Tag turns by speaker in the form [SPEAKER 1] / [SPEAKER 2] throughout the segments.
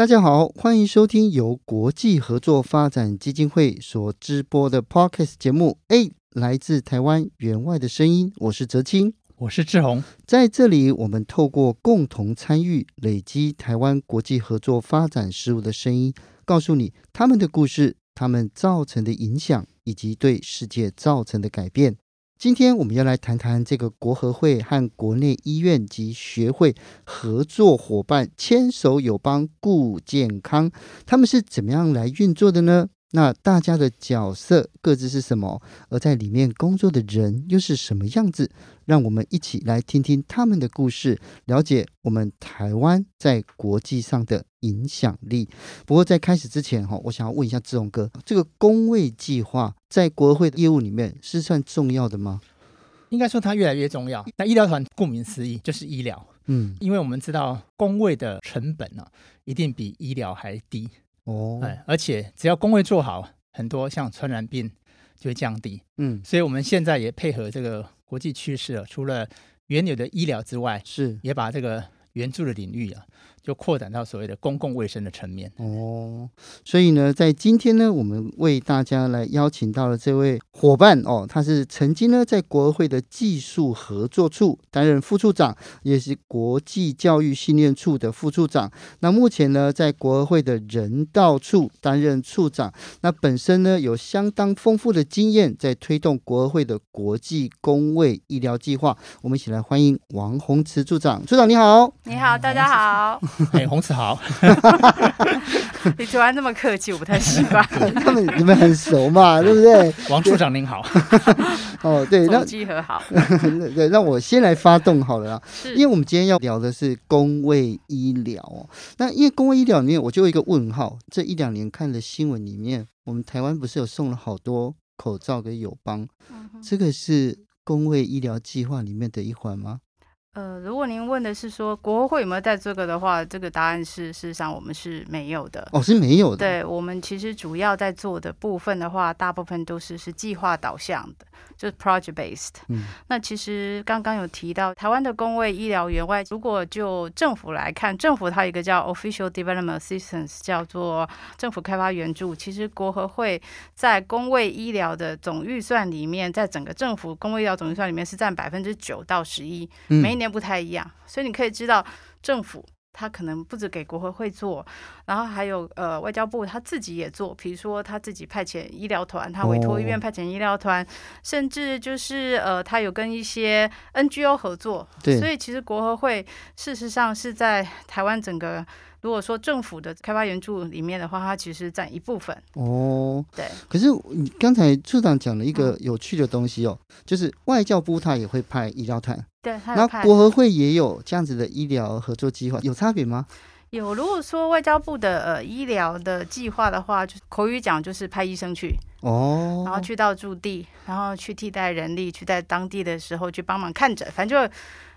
[SPEAKER 1] 大家好，欢迎收听由国际合作发展基金会所直播的 Podcast 节目。诶，来自台湾员外的声音，我是泽清，
[SPEAKER 2] 我是志宏。
[SPEAKER 1] 在这里，我们透过共同参与，累积台湾国际合作发展事务的声音，告诉你他们的故事，他们造成的影响，以及对世界造成的改变。今天我们要来谈谈这个国合会和国内医院及学会合作伙伴牵手友邦顾健康，他们是怎么样来运作的呢？那大家的角色各自是什么？而在里面工作的人又是什么样子？让我们一起来听听他们的故事，了解我们台湾在国际上的影响力。不过在开始之前哈，我想要问一下志荣哥，这个工位计划在国会的业务里面是算重要的吗？
[SPEAKER 2] 应该说它越来越重要。那医疗团顾名思义就是医疗，嗯，因为我们知道工位的成本呢，一定比医疗还低。哦，哎，而且只要公卫做好，很多像传染病就会降低。嗯，所以我们现在也配合这个国际趋势啊，除了原有的医疗之外，是也把这个援助的领域啊。就扩展到所谓的公共卫生的层面
[SPEAKER 1] 哦，所以呢，在今天呢，我们为大家来邀请到了这位伙伴哦，他是曾经呢在国合会的技术合作处担任副处长，也是国际教育训练处的副处长。那目前呢，在国合会的人道处担任处长。那本身呢，有相当丰富的经验，在推动国合会的国际公卫医疗计划。我们一起来欢迎王宏慈处长。处长你好，
[SPEAKER 3] 你好，大家好。
[SPEAKER 2] 哎，洪慈豪，
[SPEAKER 3] 你突然这么客气，我不太习惯。
[SPEAKER 1] 他们你们很熟嘛，对不对？
[SPEAKER 2] 王处长您好。
[SPEAKER 1] 哦，对，那
[SPEAKER 3] 集合好。
[SPEAKER 1] 对，那我先来发动好了啦。是，因为我们今天要聊的是公卫医疗哦。那因为公卫医疗里面，我就有一个问号。这一两年看的新闻里面，我们台湾不是有送了好多口罩给友邦？嗯、这个是公卫医疗计划里面的一环吗？
[SPEAKER 3] 呃，如果您问的是说国会有没有带这个的话，这个答案是事实上我们是没有的。
[SPEAKER 1] 哦，是没有的。
[SPEAKER 3] 对，我们其实主要在做的部分的话，大部分都是是计划导向的，就是 project based。嗯，那其实刚刚有提到台湾的公卫医疗员外，如果就政府来看，政府它有一个叫 official development assistance，叫做政府开发援助。其实国合会在公卫医疗的总预算里面，在整个政府公卫医疗总预算里面是占百分之九到十一，每一年不太一样，所以你可以知道，政府他可能不止给国合会做，然后还有呃外交部他自己也做，比如说他自己派遣医疗团，他委托医院派遣医疗团，哦、甚至就是呃他有跟一些 NGO 合作，对。所以其实国合会事实上是在台湾整个。如果说政府的开发援助里面的话，它其实占一部分哦。对，
[SPEAKER 1] 可是你刚才处长讲了一个有趣的东西哦，嗯、就是外交部他也会派医疗团，
[SPEAKER 3] 对，
[SPEAKER 1] 那国合会也有这样子的医疗合作计划，有差别吗？
[SPEAKER 3] 有。如果说外交部的呃医疗的计划的话，就口语讲就是派医生去哦，然后去到驻地，然后去替代人力，去在当地的时候去帮忙看诊，反正就。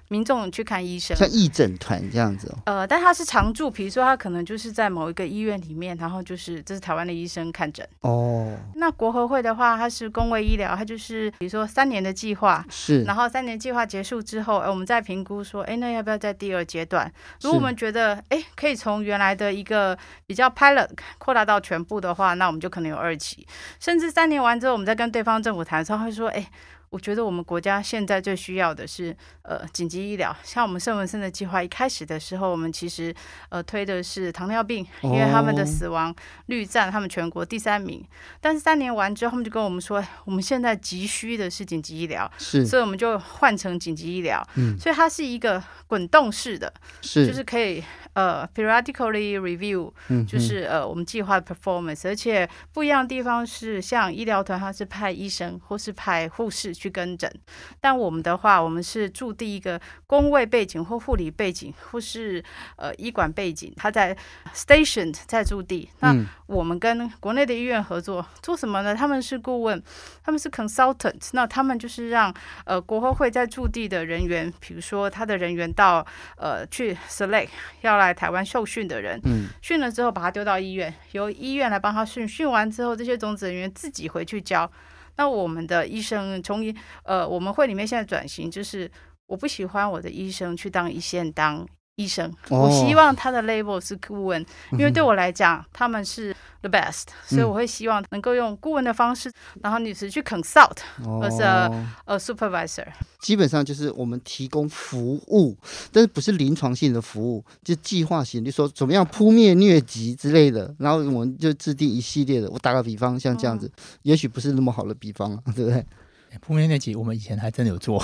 [SPEAKER 3] 民众去看医生，
[SPEAKER 1] 像义诊团这样子哦。
[SPEAKER 3] 呃，但他是常驻，比如说他可能就是在某一个医院里面，然后就是这是台湾的医生看诊哦。那国合会的话，它是公卫医疗，它就是比如说三年的计划是，然后三年计划结束之后，哎，我们再评估说，哎，那要不要在第二阶段？如果我们觉得哎可以从原来的一个比较 pilot 扩大到全部的话，那我们就可能有二期，甚至三年完之后，我们再跟对方政府谈的时候，会说，哎。我觉得我们国家现在最需要的是呃紧急医疗。像我们圣文森的计划一开始的时候，我们其实呃推的是糖尿病，因为他们的死亡率占他们全国第三名。但是三年完之后，他们就跟我们说，我们现在急需的是紧急医疗，
[SPEAKER 1] 是，
[SPEAKER 3] 所以我们就换成紧急医疗。
[SPEAKER 1] 嗯，
[SPEAKER 3] 所以它是一个滚动式的，
[SPEAKER 1] 是，
[SPEAKER 3] 就是可以。呃，periodically review，嗯就是呃我们计划的 performance，而且不一样的地方是，像医疗团它是派医生或是派护士去跟诊，但我们的话，我们是驻地一个工位背景或护理背景或是呃医管背景，他在 station 在驻地。那我们跟国内的医院合作做什么呢？他们是顾问，他们是 consultant，那他们就是让呃国合会在驻地的人员，比如说他的人员到呃去 select 要来。台湾受训的人，嗯，训了之后把他丢到医院，由医院来帮他训。训完之后，这些种子人员自己回去教。那我们的医生从一，呃，我们会里面现在转型，就是我不喜欢我的医生去当一线当。医生，我希望他的 label 是顾问，哦、因为对我来讲，嗯、他们是 the best，所以我会希望能够用顾问的方式，嗯、然后你是去 consult，或是 a supervisor。
[SPEAKER 1] 基本上就是我们提供服务，但是不是临床性的服务，就计划型，就说怎么样扑灭疟疾之类的，然后我们就制定一系列的。我打个比方，像这样子，嗯、也许不是那么好的比方，对不对？
[SPEAKER 2] 扑灭疟疾，我们以前还真的有做。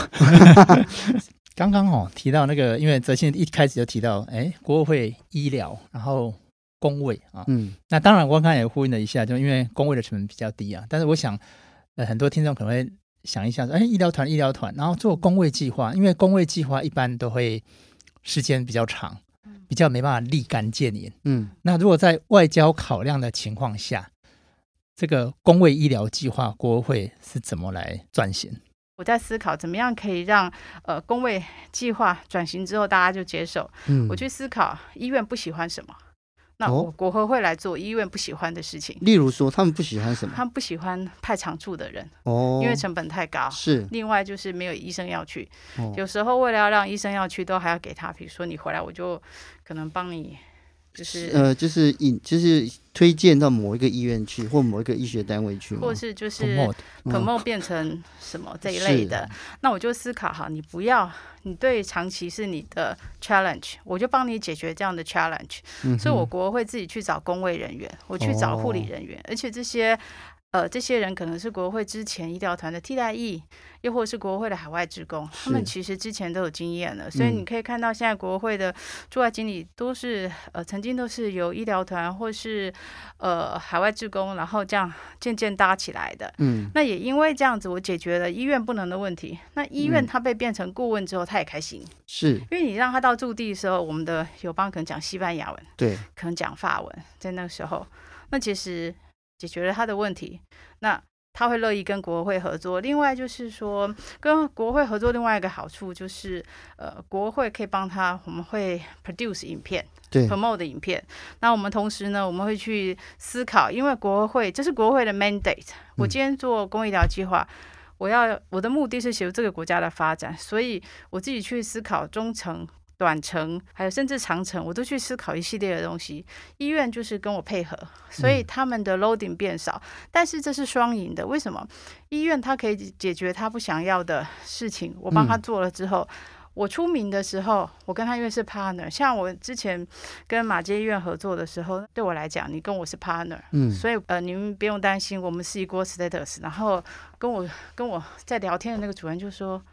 [SPEAKER 2] 刚刚哦提到那个，因为泽信一开始就提到，哎，国合会医疗，然后工位啊，嗯，那当然我刚刚也呼应了一下，就因为工位的成本比较低啊，但是我想，呃，很多听众可能会想一下说，哎，医疗团医疗团，然后做工位计划，因为工位计划一般都会时间比较长，比较没办法立竿见影，嗯，那如果在外交考量的情况下，这个工位医疗计划，国合会是怎么来转型？
[SPEAKER 3] 我在思考怎么样可以让呃工位计划转型之后大家就接受。嗯，我去思考医院不喜欢什么，那我国合会来做医院不喜欢的事情。
[SPEAKER 1] 例如说，他们不喜欢什么？
[SPEAKER 3] 他们不喜欢派长处的人哦，因为成本太高。
[SPEAKER 1] 是。
[SPEAKER 3] 另外就是没有医生要去，有时候为了要让医生要去，都还要给他，比如说你回来，我就可能帮你。就是
[SPEAKER 1] 呃，就是引，就是推荐到某一个医院去，或某一个医学单位去，
[SPEAKER 3] 或是就是 promote 变成什么这一类的。那我就思考哈，你不要，你对长期是你的 challenge，我就帮你解决这样的 challenge。所以我国会自己去找工位人员，我去找护理人员，而且这些。呃，这些人可能是国会之前医疗团的替代役，又或是国会的海外职工，他们其实之前都有经验了，所以你可以看到现在国会的驻外经理都是呃曾经都是由医疗团或是呃海外职工，然后这样渐渐搭起来的。嗯，那也因为这样子，我解决了医院不能的问题。那医院他被变成顾问之后，他也开心，
[SPEAKER 1] 是。
[SPEAKER 3] 因为你让他到驻地的时候，我们的友邦可能讲西班牙文，
[SPEAKER 1] 对，
[SPEAKER 3] 可能讲法文，在那个时候，那其实。解决了他的问题，那他会乐意跟国会合作。另外就是说，跟国会合作另外一个好处就是，呃，国会可以帮他，我们会 produce 影片，对，promote 的影片。那我们同时呢，我们会去思考，因为国会这是国会的 mandate。我今天做公益医疗计划，我要我的目的是协助这个国家的发展，所以我自己去思考中程。短程还有甚至长程，我都去思考一系列的东西。医院就是跟我配合，所以他们的 loading 变少，嗯、但是这是双赢的。为什么？医院他可以解决他不想要的事情，我帮他做了之后，嗯、我出名的时候，我跟他因为是 partner。像我之前跟马街医院合作的时候，对我来讲，你跟我是 partner，嗯，所以呃，你们不用担心，我们是一锅 status。然后跟我跟我在聊天的那个主任就说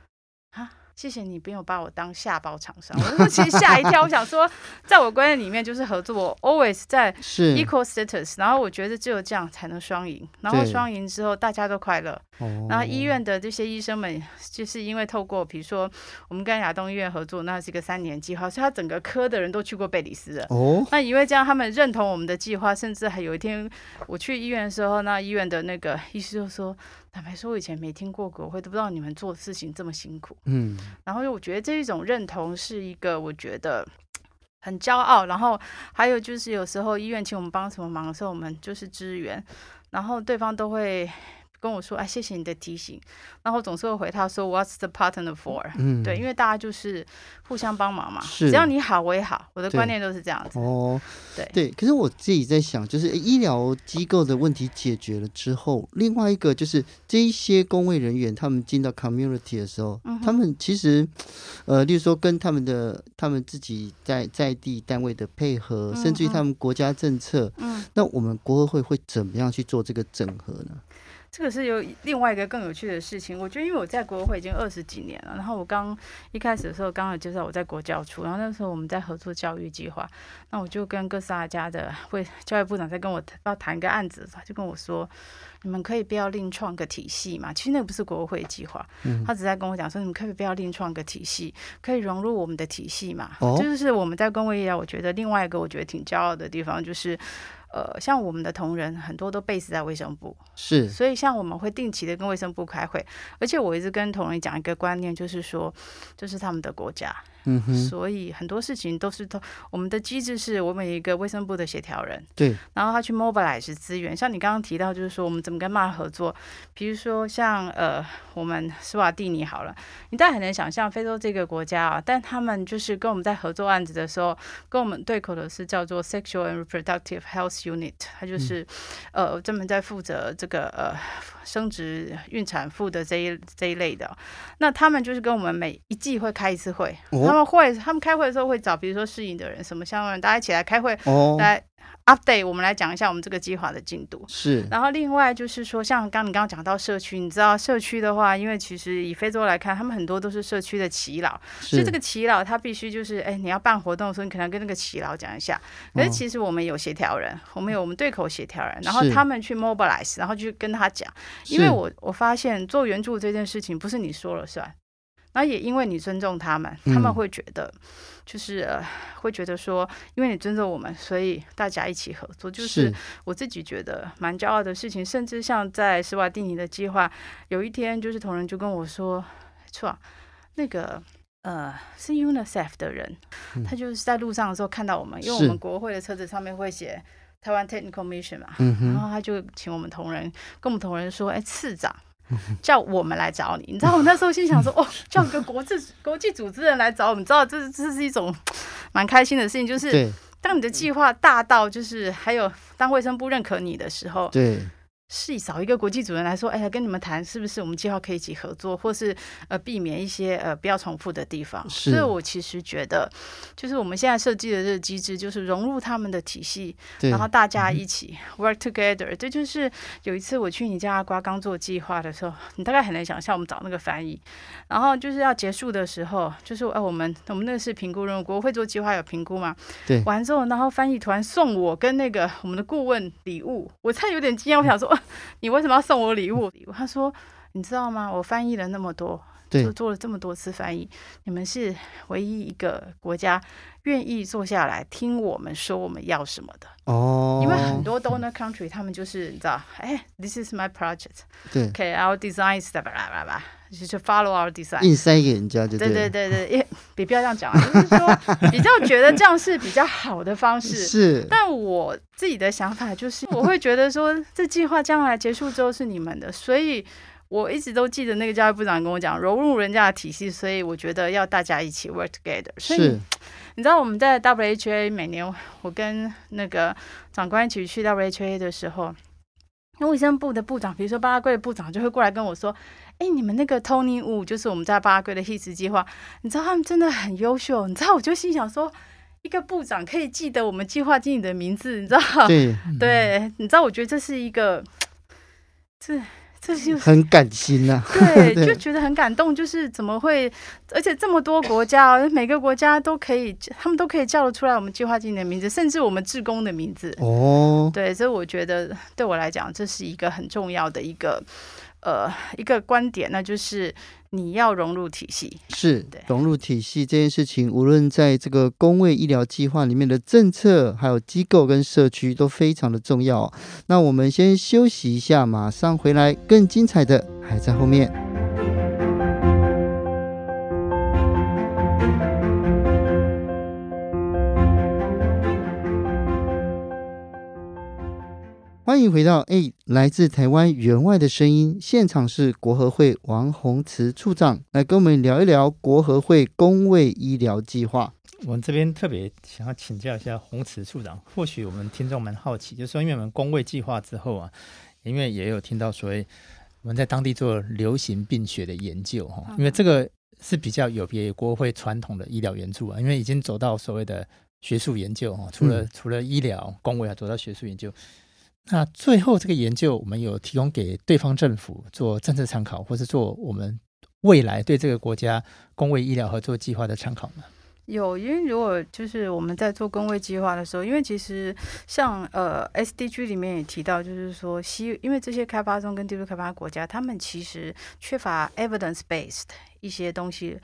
[SPEAKER 3] 啊。谢谢你，不用把我当下包厂商。我其实吓一跳，我想说，在我观念里面就是合作，always 在 equal status。然后我觉得只有这样才能双赢。然后双赢之后大家都快乐。然后医院的这些医生们，就是因为透过比如说我们跟亚东医院合作，那是一个三年计划，所以他整个科的人都去过贝里斯了。哦。那因为这样，他们认同我们的计划，甚至还有一天我去医院的时候，那医院的那个医师就说。坦白说，我以前没听过国会，都不知道你们做事情这么辛苦。嗯，然后我觉得这一种认同是一个我觉得很骄傲。然后还有就是有时候医院请我们帮什么忙的时候，我们就是支援，然后对方都会。跟我说：“哎，谢谢你的提醒。”然后总是会回他说：“What's the partner for？” 嗯，对，因为大家就是互相帮忙嘛，只要你好，我也好。我的观念都是这样子。哦，对
[SPEAKER 1] 对。可是我自己在想，就是医疗机构的问题解决了之后，另外一个就是这一些公卫人员他们进到 community 的时候，嗯、他们其实呃，例如说跟他们的他们自己在在地单位的配合，嗯、甚至于他们国家政策，嗯，那我们国合会会怎么样去做这个整合呢？
[SPEAKER 3] 这个是有另外一个更有趣的事情，我觉得因为我在国会已经二十几年了，然后我刚一开始的时候刚好介绍我在国教处，然后那时候我们在合作教育计划，那我就跟哥斯达加的会教育部长在跟我要谈一个案子，他就跟我说，你们可以不要另创个体系嘛？其实那个不是国会计划，他只在跟我讲说，你们可以不要另创个体系，可以融入我们的体系嘛？哦，就是我们在公卫医疗，我觉得另外一个我觉得挺骄傲的地方就是。呃，像我们的同仁很多都 base 在卫生部，
[SPEAKER 1] 是，
[SPEAKER 3] 所以像我们会定期的跟卫生部开会，而且我一直跟同仁讲一个观念，就是说，这是他们的国家。嗯哼，所以很多事情都是通我们的机制是我们一个卫生部的协调人，
[SPEAKER 1] 对，
[SPEAKER 3] 然后他去 mobilize 资源，像你刚刚提到，就是说我们怎么跟骂合作，比如说像呃我们斯瓦蒂尼好了，你大家很难想象非洲这个国家啊，但他们就是跟我们在合作案子的时候，跟我们对口的是叫做 Sexual and Reproductive Health Unit，他就是、嗯、呃专门在负责这个呃。生殖、孕产妇的这一这一类的，那他们就是跟我们每一季会开一次会，哦、他们会他们开会的时候会找，比如说适应的人，什么相关人，大家一起来开会，哦、来。update，我们来讲一下我们这个计划的进度。
[SPEAKER 1] 是，
[SPEAKER 3] 然后另外就是说，像刚你刚刚讲到社区，你知道社区的话，因为其实以非洲来看，他们很多都是社区的耆老，所以这个耆老他必须就是，哎，你要办活动的时候，你可能要跟那个耆老讲一下。可是其实我们有协调人，我们有我们对口协调人，然后他们去 mobilize，然后去跟他讲，因为我我发现做援助这件事情不是你说了算。那也因为你尊重他们，他们会觉得，就是、呃、会觉得说，因为你尊重我们，所以大家一起合作，就是我自己觉得蛮骄傲的事情。甚至像在斯瓦蒂尼的计划，有一天就是同仁就跟我说，错，那个呃是 UNICEF 的人，他就是在路上的时候看到我们，因为我们国会的车子上面会写台湾 Technical Mission 嘛，然后他就请我们同仁跟我们同仁说，哎，次长。叫我们来找你，你知道我那时候心想说，哦，叫一个国际 国际组织人来找我们，知道这这是一种 蛮开心的事情，就是当你的计划大到，就是还有当卫生部认可你的时候，
[SPEAKER 1] 对。
[SPEAKER 3] 是以找一个国际主任来说，哎呀，跟你们谈是不是我们计划可以一起合作，或是呃避免一些呃不要重复的地方。所以我其实觉得，就是我们现在设计的这个机制，就是融入他们的体系，然后大家一起 work together。这就是有一次我去你家阿瓜刚做计划的时候，你大概很难想象我们找那个翻译，然后就是要结束的时候，就是哎我们我们那个是评估任务，国会做计划有评估嘛？
[SPEAKER 1] 对。
[SPEAKER 3] 完之后，然后翻译突然送我跟那个我们的顾问礼物，我才有点惊讶，我想说。你为什么要送我礼物？他说：“你知道吗？我翻译了那么多，就做了这么多次翻译，你们是唯一一个国家愿意坐下来听我们说我们要什么的
[SPEAKER 1] 哦。
[SPEAKER 3] 因为很多 donor country 他们就是你知道，哎，this is my project，对，OK，our design stuff，巴拉巴拉，就是 follow our design，
[SPEAKER 1] 硬塞给人家就对，
[SPEAKER 3] 对对对对，也别不要这样讲啊，就是说比较觉得这样是比较好的方式。
[SPEAKER 1] 是，
[SPEAKER 3] 但我自己的想法就是，我会觉得说，这计划将来结束之后是你们的，所以。我一直都记得那个教育部长跟我讲，融入人家的体系，所以我觉得要大家一起 work together。所以你知道我们在 WHA 每年我跟那个长官一起去 WHA 的时候，那卫生部的部长，比如说巴拉圭的部长，就会过来跟我说：“哎，你们那个 Tony Wu 就是我们在巴拉圭的 HIS 计划，你知道他们真的很优秀。”你知道，我就心想说，一个部长可以记得我们计划经理的名字，你知道？
[SPEAKER 1] 对，
[SPEAKER 3] 对，你知道，我觉得这是一个这。这就
[SPEAKER 1] 很感心呐、啊，
[SPEAKER 3] 对，就觉得很感动。就是怎么会，而且这么多国家，每个国家都可以，他们都可以叫得出来我们计划经理的名字，甚至我们志工的名字。
[SPEAKER 1] 哦，
[SPEAKER 3] 对，所以我觉得对我来讲，这是一个很重要的一个呃一个观点，那就是。你要融入体系，
[SPEAKER 1] 是融入体系这件事情，无论在这个公卫医疗计划里面的政策，还有机构跟社区都非常的重要。那我们先休息一下，马上回来，更精彩的还在后面。欢欢迎回到哎，来自台湾员外的声音。现场是国合会王宏慈处长来跟我们聊一聊国合会公卫医疗计划。
[SPEAKER 2] 我们这边特别想要请教一下宏慈处长，或许我们听众蛮好奇，就是说，因为我们公卫计划之后啊，因为也有听到所谓我们在当地做流行病学的研究哈，因为这个是比较有别于国合会传统的医疗援助啊，因为已经走到所谓的学术研究哈，除了、嗯、除了医疗公卫啊，走到学术研究。那最后这个研究，我们有提供给对方政府做政策参考，或是做我们未来对这个国家公卫医疗合作计划的参考吗？
[SPEAKER 3] 有，因为如果就是我们在做工位计划的时候，因为其实像呃 SDG 里面也提到，就是说西，因为这些开发中跟低度开发国家，他们其实缺乏 evidence based 一些东西，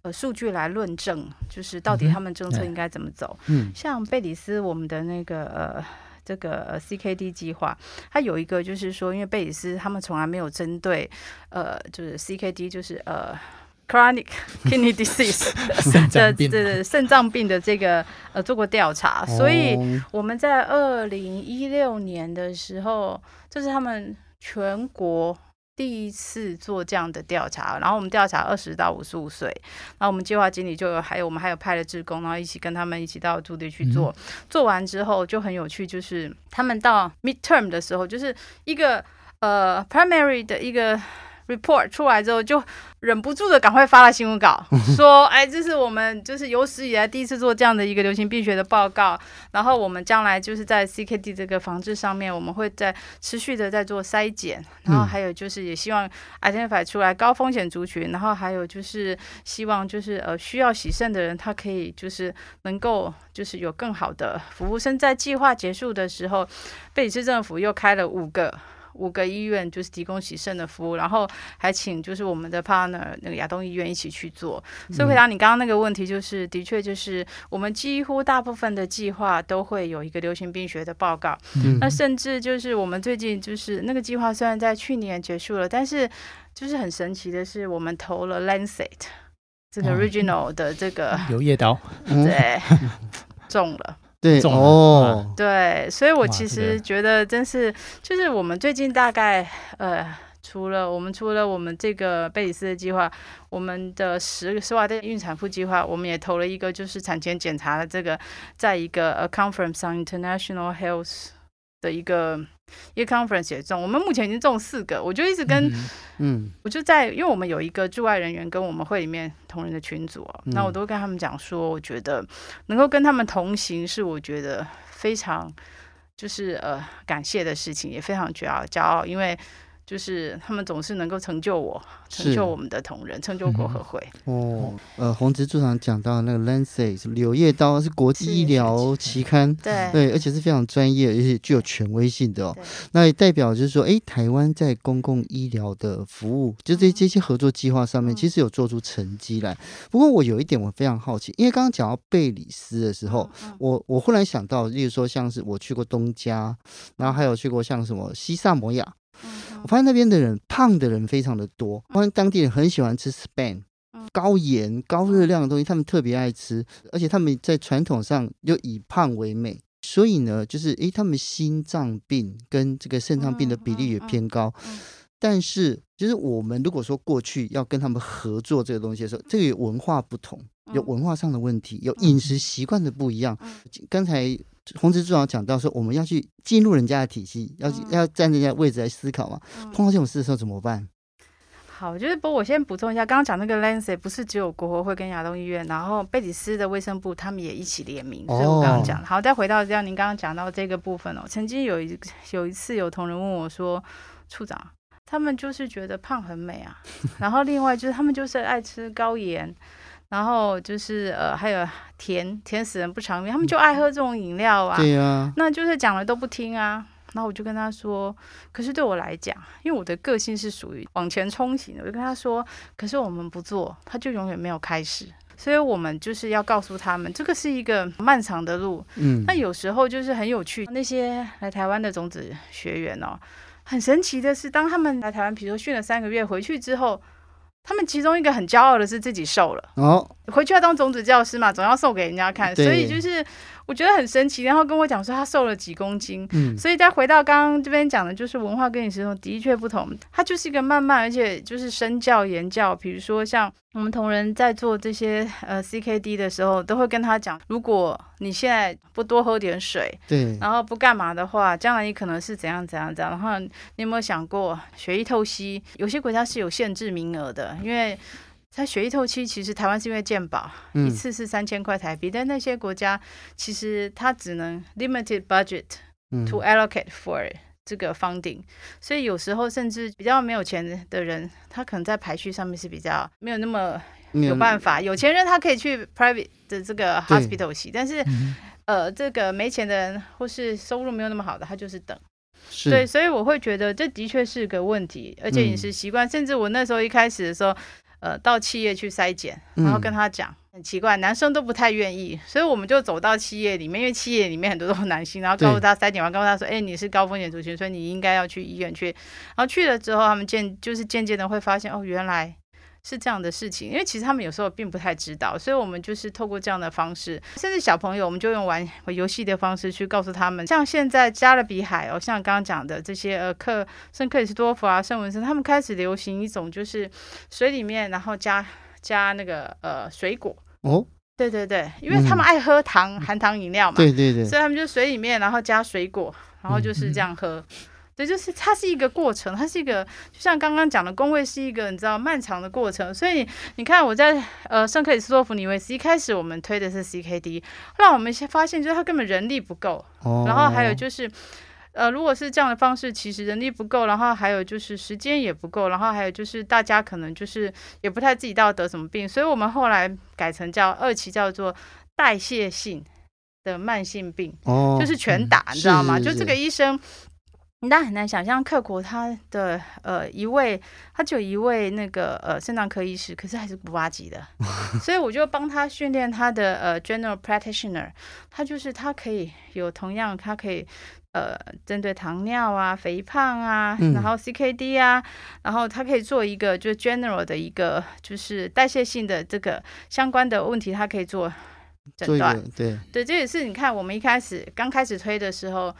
[SPEAKER 3] 呃，数据来论证，就是到底他们政策应该怎么走。嗯，像贝里斯，我们的那个呃。这个 CKD 计划，它有一个就是说，因为贝里斯他们从来没有针对呃，就是 CKD，就是呃 chronic kidney disease 的这个肾脏病的这个呃做过调查，所以我们在二零一六年的时候，这是他们全国。第一次做这样的调查，然后我们调查二十到五十五岁，然后我们计划经理就有还有我们还有派了志工，然后一起跟他们一起到驻地去做。嗯、做完之后就很有趣，就是他们到 midterm 的时候，就是一个呃 primary 的一个。Report 出来之后，就忍不住的赶快发了新闻稿，说：“哎，这是我们就是有史以来第一次做这样的一个流行病学的报告。然后我们将来就是在 CKD 这个防治上面，我们会在持续的在做筛检。然后还有就是也希望 identify 出来高风险族群。然后还有就是希望就是呃需要洗肾的人，他可以就是能够就是有更好的服务。生在计划结束的时候，贝里斯政府又开了五个。”五个医院就是提供洗肾的服务，然后还请就是我们的 partner 那个亚东医院一起去做。所以回答你刚刚那个问题，就是的确就是我们几乎大部分的计划都会有一个流行病学的报告。嗯、那甚至就是我们最近就是那个计划虽然在去年结束了，但是就是很神奇的是，我们投了 Lancet 这个 original 的这个
[SPEAKER 2] 柳叶刀，
[SPEAKER 3] 对，中了。
[SPEAKER 1] 对哦，
[SPEAKER 3] 对，所以我其实觉得真是，就是我们最近大概呃，除了我们除了我们这个贝里斯的计划，我们的十十瓦的孕产妇计划，我们也投了一个就是产前检查的这个，在一个 A Conference on International Health 的一个。一个 conference 也中，我们目前已经中四个。我就一直跟，嗯，我就在，因为我们有一个驻外人员跟我们会里面同仁的群组，那、嗯、我都跟他们讲说，我觉得能够跟他们同行是我觉得非常就是呃感谢的事情，也非常骄傲骄傲，因为。就是他们总是能够成就我，成就我们的同仁，成就国合会。
[SPEAKER 1] 哦，呃，宏慈处长讲到那个 Lancet 柳叶刀是国际医疗期刊，对对，而且是非常专业而且具有权威性的哦。那也代表就是说，哎，台湾在公共医疗的服务，就这这些合作计划上面，其实有做出成绩来。不过我有一点我非常好奇，因为刚刚讲到贝里斯的时候，我我忽然想到，例如说像是我去过东加，然后还有去过像什么西萨摩亚。我发现那边的人胖的人非常的多，发现当地人很喜欢吃 span 高盐高热量的东西，他们特别爱吃，而且他们在传统上又以胖为美，所以呢，就是诶，他们心脏病跟这个肾脏病的比例也偏高。但是，就是我们如果说过去要跟他们合作这个东西的时候，这个有文化不同，有文化上的问题，有饮食习惯的不一样。刚才。宏慈处长讲到说，我们要去进入人家的体系，要要站人家位置来思考嘛。碰到这种事的时候怎么办？
[SPEAKER 3] 好，就是不，我先补充一下，刚刚讲那个 Lancet 不是只有国合会跟亚东医院，然后贝里斯的卫生部他们也一起联名。所以我刚刚讲，好，再回到这样，您刚刚讲到这个部分哦，曾经有一有一次有同仁问我说，处长，他们就是觉得胖很美啊，然后另外就是他们就是爱吃高盐。然后就是呃，还有甜甜死人不偿命，他们就爱喝这种饮料啊。
[SPEAKER 1] 对啊，
[SPEAKER 3] 那就是讲了都不听啊。然后我就跟他说，可是对我来讲，因为我的个性是属于往前冲型的，我就跟他说，可是我们不做，他就永远没有开始。所以我们就是要告诉他们，这个是一个漫长的路。嗯，那有时候就是很有趣，那些来台湾的种子学员哦，很神奇的是，当他们来台湾，比如说训了三个月回去之后。他们其中一个很骄傲的是自己瘦了。哦，回去要当种子教师嘛，总要瘦给人家看，所以就是我觉得很神奇，然后跟我讲说他瘦了几公斤。嗯，所以再回到刚刚这边讲的，就是文化跟饮食的确不同。它就是一个慢慢，而且就是身教言教。比如说像我们同仁在做这些呃 CKD 的时候，都会跟他讲，如果你现在不多喝点水，
[SPEAKER 1] 对，
[SPEAKER 3] 然后不干嘛的话，将来你可能是怎样怎样怎样。然后你有没有想过血液透析？有些国家是有限制名额的，因为。它血液透析其实台湾是因为健保，嗯、一次是三千块台币，但那些国家其实他只能 limited budget to allocate for 这个 funding，、嗯、所以有时候甚至比较没有钱的人，他可能在排序上面是比较没有那么有办法。有，有钱人他可以去 private 的这个 hospital 洗，但是、嗯、呃这个没钱的人或是收入没有那么好的，他就是等。对，所以我会觉得这的确是个问题，而且饮食习惯，嗯、甚至我那时候一开始的时候。呃，到企业去筛检，然后跟他讲，嗯、很奇怪，男生都不太愿意，所以我们就走到企业里面，因为企业里面很多都是男性，然后告诉他筛检完，告诉他说，哎，你是高风险族群，所以你应该要去医院去。然后去了之后，他们渐就是渐渐的会发现，哦，原来。是这样的事情，因为其实他们有时候并不太知道，所以我们就是透过这样的方式，甚至小朋友，我们就用玩游戏的方式去告诉他们，像现在加勒比海哦，像刚刚讲的这些呃克圣克里斯多夫啊、圣文森，他们开始流行一种就是水里面然后加加那个呃水果
[SPEAKER 1] 哦，
[SPEAKER 3] 对对对，因为他们爱喝糖、嗯、含糖饮料嘛，
[SPEAKER 1] 对对对，
[SPEAKER 3] 所以他们就水里面然后加水果，然后就是这样喝。嗯就是它是一个过程，它是一个，就像刚刚讲的，工位是一个你知道漫长的过程。所以你看，我在呃圣克里斯多夫尼维斯一开始我们推的是 CKD，后来我们先发现就是它根本人力不够，哦、然后还有就是呃如果是这样的方式，其实人力不够，然后还有就是时间也不够，然后还有就是大家可能就是也不太自己到底得什么病，所以我们后来改成叫二期叫做代谢性的慢性病，哦、就是全打，嗯、你知道吗？是是是就这个医生。那很难想象，克国他的呃一位，他就有一位那个呃肾脏科医师，可是还是古巴籍的，所以我就帮他训练他的呃 general practitioner，他就是他可以有同样，他可以呃针对糖尿啊、肥胖啊，然后 CKD 啊，嗯、然后他可以做一个就是 general 的一个就是代谢性的这个相关的问题，他可以做诊断。
[SPEAKER 1] 对
[SPEAKER 3] 对，这也是你看我们一开始刚开始推的时候。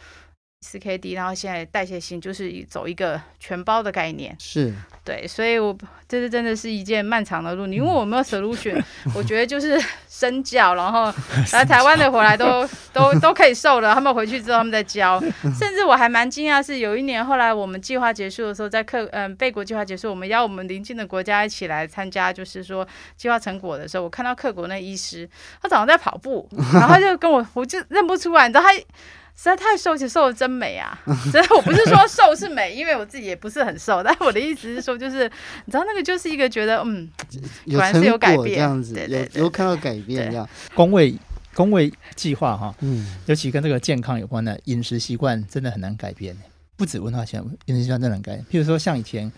[SPEAKER 3] CKD，然后现在代谢性就是走一个全包的概念，
[SPEAKER 1] 是
[SPEAKER 3] 对，所以我这是真的是一件漫长的路。你问我有没有 solution，我觉得就是身教，然后 来台湾的回来都都都可以瘦了，他们回去之后他们再教，甚至我还蛮惊讶，是有一年后来我们计划结束的时候，在克嗯贝国计划结束，我们邀我们邻近的国家一起来参加，就是说计划成果的时候，我看到克国那医师，他早上在跑步，然后他就跟我，我就认不出来，你知道他。实在太瘦，且瘦的真美啊！所以我不是说瘦是美，因为我自己也不是很瘦，但我的意思是说，就是你知道那个就是一个觉得嗯，果然是有改变
[SPEAKER 1] 这样子，有有看到改变这样。
[SPEAKER 2] 工位工位计划哈，嗯，尤其跟这个健康有关的饮食习惯真的很难改变，不止文化习惯，饮食习惯真的很改变。譬如说像以前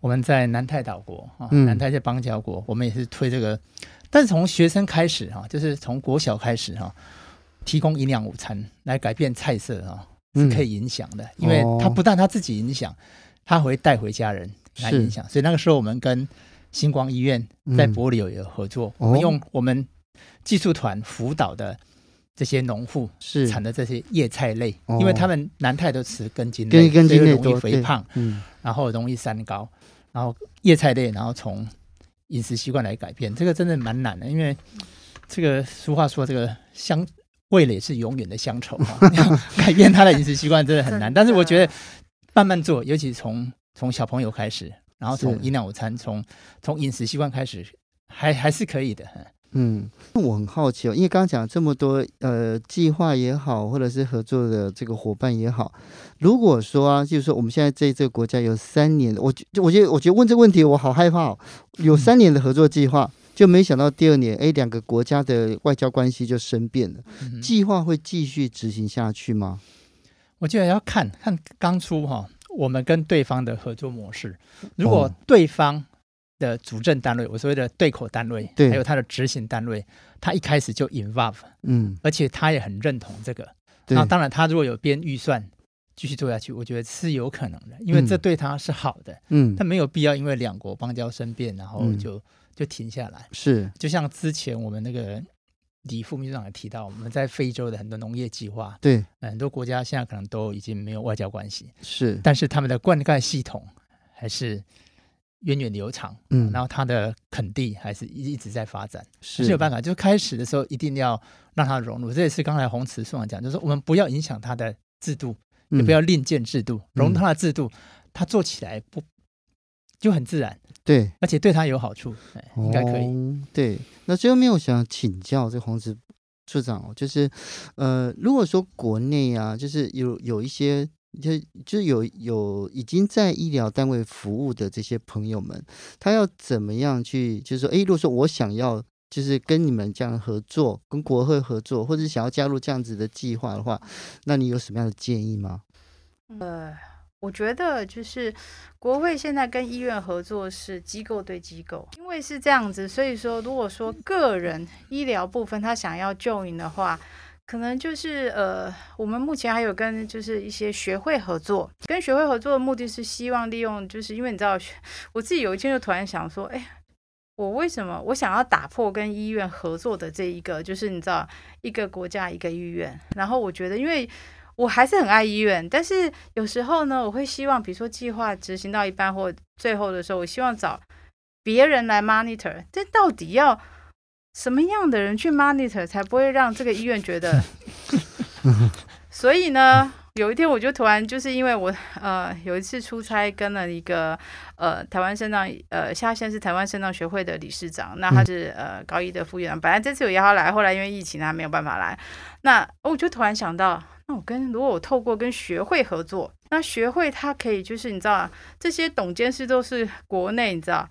[SPEAKER 2] 我们在南太岛国啊，南太在邦交国，我们也是推这个，但是从学生开始哈，就是从国小开始哈。提供营养午餐来改变菜色啊，是可以影响的，嗯、因为他不但他自己影响，他会带回家人来影响。所以那个时候，我们跟星光医院在帛琉有有合作，嗯、我们用我们技术团辅导的这些农户是。产的这些叶菜类，是因为他们南太都吃根茎类，根茎类容易肥胖，嗯，然后容易三高，然后叶菜类，然后从饮食习惯来改变，这个真的蛮难的，因为这个俗话说这个香。味蕾是永远的乡愁啊！改变他的饮食习惯真的很难，但是我觉得慢慢做，尤其从从小朋友开始，然后从营养午餐，从从饮食习惯开始，还还是可以的。
[SPEAKER 1] 嗯，我很好奇哦，因为刚刚讲这么多呃计划也好，或者是合作的这个伙伴也好，如果说啊，就是说我们现在在这个国家有三年，我我觉得我觉得问这个问题我好害怕哦，有三年的合作计划。嗯就没想到第二年，哎，两个国家的外交关系就生变了。计划会继续执行下去吗？
[SPEAKER 2] 我觉得要看看当初哈，我们跟对方的合作模式。如果对方的主政单位，我所谓的对口单位，对，还有他的执行单位，他一开始就 involve，嗯，而且他也很认同这个。那当然，他如果有编预算继续做下去，我觉得是有可能的，因为这对他是好的。嗯，他没有必要因为两国邦交生变，然后就。就停下来，
[SPEAKER 1] 是。就
[SPEAKER 2] 像之前我们那个李副秘书长也提到，我们在非洲的很多农业计划，
[SPEAKER 1] 对，
[SPEAKER 2] 很多国家现在可能都已经没有外交关系，
[SPEAKER 1] 是，
[SPEAKER 2] 但是他们的灌溉系统还是源远流长，嗯，然后它的垦地还是一一直在发展，是，是有办法，就开始的时候一定要让它融入，这也是刚才洪慈处长讲，就是说我们不要影响它的制度，也不要另建制度，嗯、融入它的制度，它做起来不就很自然。
[SPEAKER 1] 对，
[SPEAKER 2] 而且对他有好处，应该可以。
[SPEAKER 1] 哦、对，那最后面我想请教这黄子处长哦，就是呃，如果说国内啊，就是有有一些，就就有有已经在医疗单位服务的这些朋友们，他要怎么样去，就是说，诶，如果说我想要，就是跟你们这样合作，跟国会合作，或者是想要加入这样子的计划的话，那你有什么样的建议吗？
[SPEAKER 3] 呃。我觉得就是国会现在跟医院合作是机构对机构，因为是这样子，所以说如果说个人医疗部分他想要救你的话，可能就是呃，我们目前还有跟就是一些学会合作，跟学会合作的目的是希望利用，就是因为你知道，我自己有一天就突然想说，哎，我为什么我想要打破跟医院合作的这一个，就是你知道一个国家一个医院，然后我觉得因为。我还是很爱医院，但是有时候呢，我会希望，比如说计划执行到一半或最后的时候，我希望找别人来 monitor。这到底要什么样的人去 monitor 才不会让这个医院觉得？所以呢，有一天我就突然就是因为我呃有一次出差跟了一个呃台湾肾脏呃下线是台湾肾脏学会的理事长，那他是呃高一的副院长，本来这次有邀他来，后来因为疫情他没有办法来，那我就突然想到。那我跟如果我透过跟学会合作，那学会它可以就是你知道啊这些董监事都是国内你知道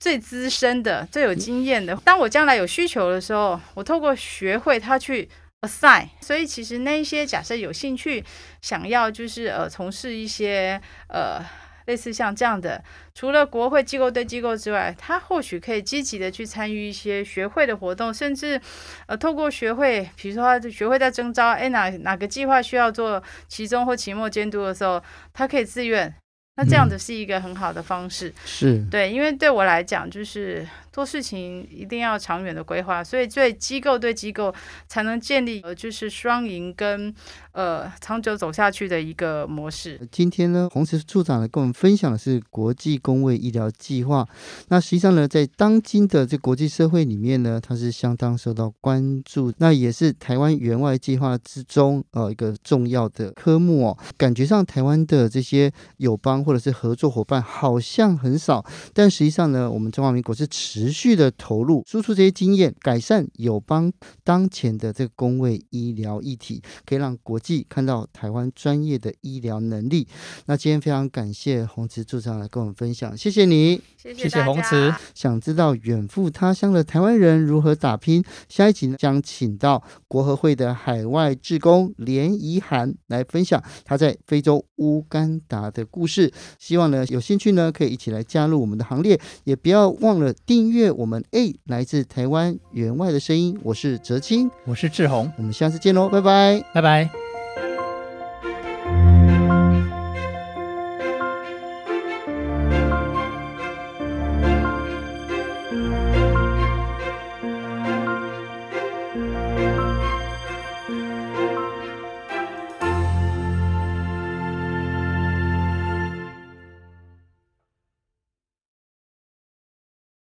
[SPEAKER 3] 最资深的、最有经验的。当我将来有需求的时候，我透过学会他去 assign。所以其实那一些假设有兴趣想要就是呃从事一些呃。类似像这样的，除了国会机构对机构之外，他或许可以积极的去参与一些学会的活动，甚至呃，透过学会，比如说他学会在征招，哎，哪哪个计划需要做期中或期末监督的时候，他可以自愿。那这样子是一个很好的方式，
[SPEAKER 1] 嗯、是。
[SPEAKER 3] 对，因为对我来讲，就是做事情一定要长远的规划，所以对机构对机构才能建立呃，就是双赢跟呃长久走下去的一个模式。
[SPEAKER 1] 今天呢，洪石处长呢跟我们分享的是国际公卫医疗计划。那实际上呢，在当今的这国际社会里面呢，它是相当受到关注，那也是台湾援外计划之中呃一个重要的科目哦。感觉上台湾的这些友邦。或者是合作伙伴好像很少，但实际上呢，我们中华民国是持续的投入输出这些经验，改善友邦当前的这个工位医疗议题，可以让国际看到台湾专业的医疗能力。那今天非常感谢洪慈处长来跟我们分享，谢谢你，
[SPEAKER 3] 谢谢，谢谢洪慈。
[SPEAKER 1] 想知道远赴他乡的台湾人如何打拼？下一集呢，将请到国合会的海外志工连怡涵来分享他在非洲乌干达的故事。希望呢，有兴趣呢，可以一起来加入我们的行列，也不要忘了订阅我们。哎，来自台湾员外的声音，我是哲青，
[SPEAKER 2] 我是志宏，
[SPEAKER 1] 我们下次见喽，拜拜，
[SPEAKER 2] 拜拜。